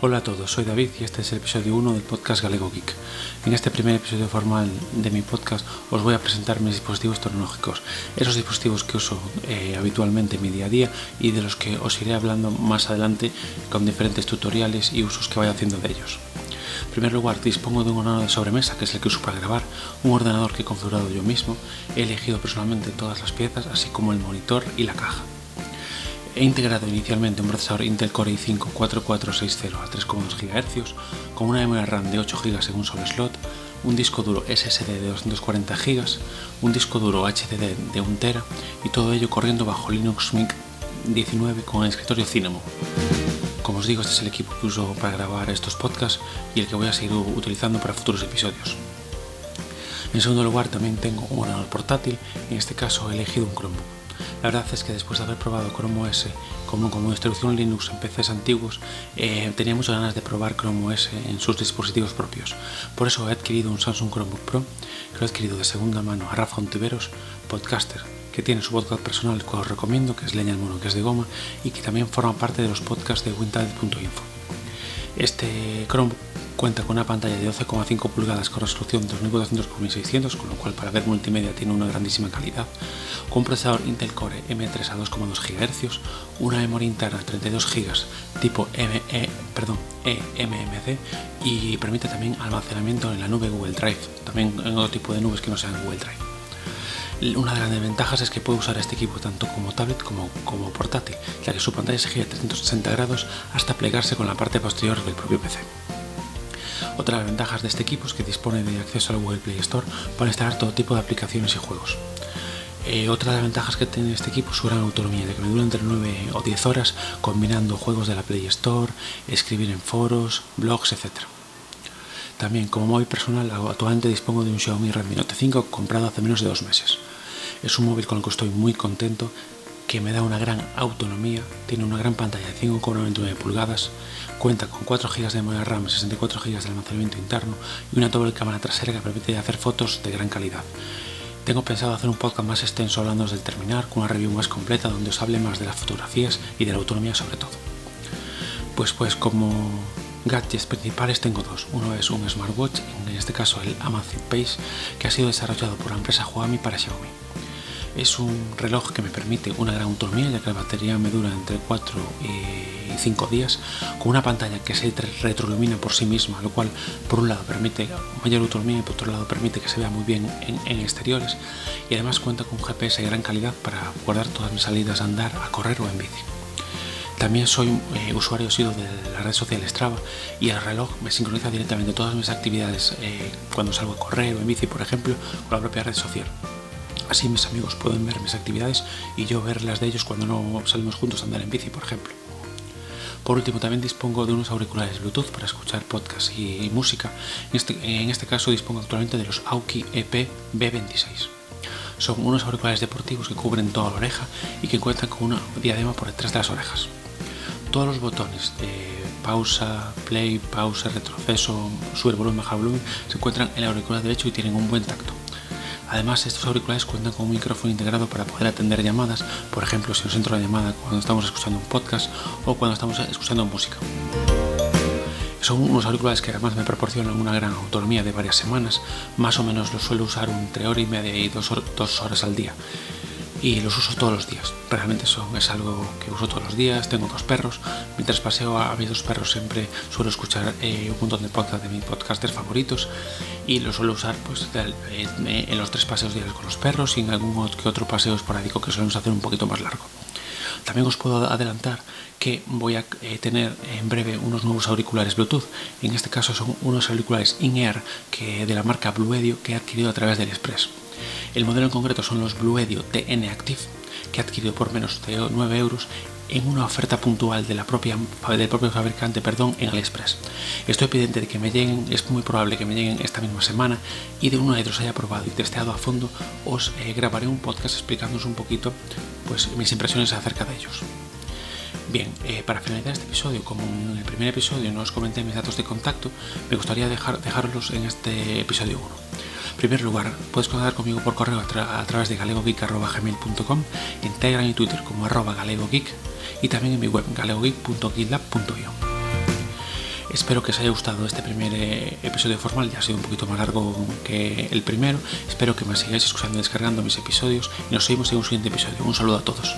Hola a todos, soy David y este es el episodio 1 del podcast Galego Geek. En este primer episodio formal de mi podcast os voy a presentar mis dispositivos tecnológicos, esos dispositivos que uso eh, habitualmente en mi día a día y de los que os iré hablando más adelante con diferentes tutoriales y usos que vaya haciendo de ellos. En primer lugar, dispongo de un ordenador de sobremesa, que es el que uso para grabar, un ordenador que he configurado yo mismo, he elegido personalmente todas las piezas, así como el monitor y la caja. He integrado inicialmente un procesador Intel Core i5 4460 a 3,2 GHz con una memoria RAM de 8 GB en un solo slot, un disco duro SSD de 240 GB, un disco duro HDD de 1 TB y todo ello corriendo bajo Linux Mint 19 con el escritorio Cinnamon. Como os digo, este es el equipo que uso para grabar estos podcasts y el que voy a seguir utilizando para futuros episodios. En segundo lugar, también tengo un ordenador portátil, en este caso he elegido un Chromebook. La verdad es que después de haber probado Chrome OS como, como distribución Linux en PCs antiguos, eh, tenía muchas ganas de probar Chrome OS en sus dispositivos propios. Por eso he adquirido un Samsung Chromebook Pro, que lo he adquirido de segunda mano a Rafa Ontiveros, podcaster, que tiene su podcast personal que os recomiendo, que es Leña al Mono, que es de goma, y que también forma parte de los podcasts de Wintalent.info. Este Chromebook Cuenta con una pantalla de 12,5 pulgadas con resolución 2400 x 1600, con lo cual para ver multimedia tiene una grandísima calidad, con un procesador Intel Core M3 a 2,2 GHz, una memoria interna de 32 GB tipo ME, perdón, eMMC y permite también almacenamiento en la nube Google Drive, también en otro tipo de nubes que no sean Google Drive. Una de las ventajas es que puedo usar este equipo tanto como tablet como, como portátil, ya que su pantalla se gira 360 grados hasta plegarse con la parte posterior del propio PC. Otra de las ventajas de este equipo es que dispone de acceso al Google Play Store para instalar todo tipo de aplicaciones y juegos. Eh, otra de las ventajas que tiene este equipo es su gran autonomía, de que me dura entre 9 o 10 horas combinando juegos de la Play Store, escribir en foros, blogs, etc. También como móvil personal actualmente dispongo de un Xiaomi Redmi Note 5 comprado hace menos de dos meses. Es un móvil con el que estoy muy contento que me da una gran autonomía, tiene una gran pantalla de 5,99 pulgadas, cuenta con 4 GB de memoria RAM, 64 GB de almacenamiento interno y una doble cámara trasera que permite hacer fotos de gran calidad. Tengo pensado hacer un podcast más extenso hablando del terminar, con una review más completa donde os hable más de las fotografías y de la autonomía sobre todo. Pues pues como gadgets principales tengo dos. Uno es un smartwatch, en este caso el Amazfit Pace, que ha sido desarrollado por la empresa Huami para Xiaomi. Es un reloj que me permite una gran autonomía, ya que la batería me dura entre 4 y 5 días, con una pantalla que se retroilumina por sí misma, lo cual por un lado permite mayor autonomía y por otro lado permite que se vea muy bien en, exteriores y además cuenta con un GPS de gran calidad para guardar todas mis salidas a andar, a correr o en bici. También soy eh, usuario sido de la red social Strava y el reloj me sincroniza directamente todas mis actividades eh, cuando salgo a correr o en bici, por ejemplo, con la propia red social. Así mis amigos pueden ver mis actividades y yo ver las de ellos cuando no salimos juntos a andar en bici, por ejemplo. Por último, también dispongo de unos auriculares Bluetooth para escuchar podcast y, música. En este, en este caso dispongo actualmente de los Auki EP B26. Son unos auriculares deportivos que cubren toda la oreja y que cuentan con una diadema por detrás de las orejas. Todos los botones de pausa, play, pausa, retroceso, subir volumen, bajar volumen se encuentran en el auricular derecho y tienen un buen tacto. Además, estos auriculares cuentan con un micrófono integrado para poder atender llamadas, por ejemplo, si nos entra la llamada cuando estamos escuchando un podcast o cuando estamos escuchando música. Son unos auriculares que además me proporcionan una gran autonomía de varias semanas, más o menos los suelo usar entre hora y media y dos horas al día y los uso todos los días. Realmente es algo que uso todos los días. Tengo dos perros. Mientras paseo a, mis dos perros siempre suelo escuchar eh, un montón de podcasts de mis podcasters favoritos y los suelo usar pues, en, los tres paseos diarios con los perros y en algún que otro paseo esporádico que solemos hacer un poquito más largo. También os puedo adelantar que voy a eh, tener en breve unos nuevos auriculares Bluetooth. En este caso son unos auriculares in-ear de la marca Bluedio que he adquirido a través del Express. El modelo en concreto son los Bluedio TN Active, que he adquirido por menos de 9 euros en una oferta puntual de la propia, del propio fabricante perdón, en AliExpress. Estoy pendiente de que me lleguen, es muy probable que me lleguen esta misma semana y de uno de los haya probado y testeado a fondo, os eh, grabaré un podcast explicándoos un poquito pues, mis impresiones acerca de ellos. Bien, eh, para finalizar este episodio, como en el primer episodio no os comenté mis datos de contacto, me gustaría dejar, dejarlos en este episodio 1. Primer lugar, puedes contactar conmigo por correo a, través de galegogeek.gmail.com, en Telegram y Twitter como arroba galegogeek y también en mi web galegogeek.gitlab.io. Espero que os haya gustado este primer eh, episodio formal, ya ha sido un poquito más largo que el primero. Espero que me sigáis escuchando y descargando mis episodios y nos vemos en un siguiente episodio. Un saludo a todos.